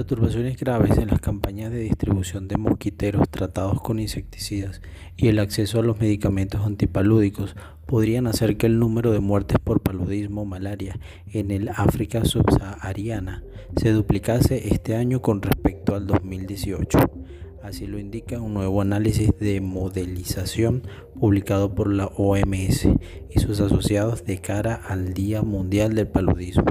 Perturbaciones graves en las campañas de distribución de mosquiteros tratados con insecticidas y el acceso a los medicamentos antipalúdicos podrían hacer que el número de muertes por paludismo malaria en el África subsahariana se duplicase este año con respecto al 2018. Así lo indica un nuevo análisis de modelización publicado por la OMS y sus asociados de cara al Día Mundial del Paludismo.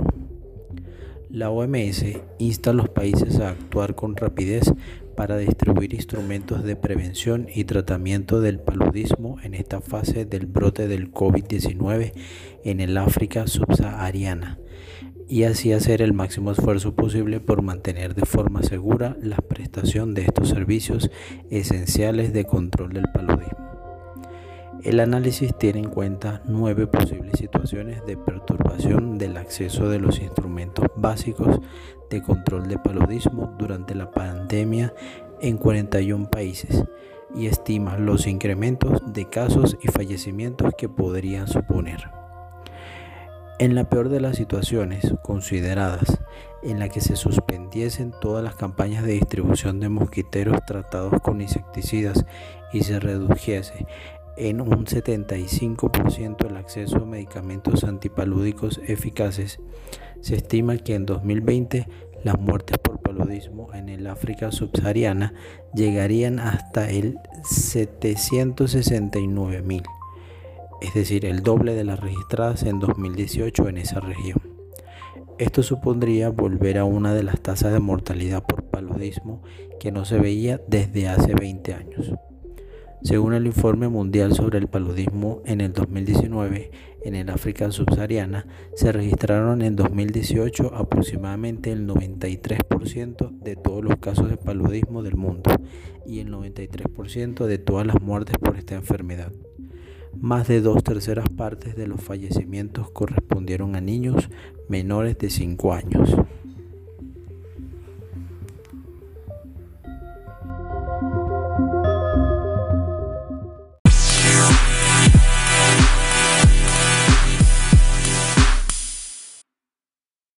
La OMS insta a los países a actuar con rapidez para distribuir instrumentos de prevención y tratamiento del paludismo en esta fase del brote del COVID-19 en el África subsahariana y así hacer el máximo esfuerzo posible por mantener de forma segura la prestación de estos servicios esenciales de control del paludismo. El análisis tiene en cuenta nueve posibles situaciones de perturbación del acceso de los instrumentos básicos de control de paludismo durante la pandemia en 41 países y estima los incrementos de casos y fallecimientos que podrían suponer. En la peor de las situaciones consideradas, en la que se suspendiesen todas las campañas de distribución de mosquiteros tratados con insecticidas y se redujese en un 75% el acceso a medicamentos antipalúdicos eficaces. Se estima que en 2020 las muertes por paludismo en el África subsahariana llegarían hasta el 769 mil, es decir, el doble de las registradas en 2018 en esa región. Esto supondría volver a una de las tasas de mortalidad por paludismo que no se veía desde hace 20 años. Según el informe mundial sobre el paludismo en el 2019, en el África subsahariana se registraron en 2018 aproximadamente el 93% de todos los casos de paludismo del mundo y el 93% de todas las muertes por esta enfermedad. Más de dos terceras partes de los fallecimientos correspondieron a niños menores de 5 años.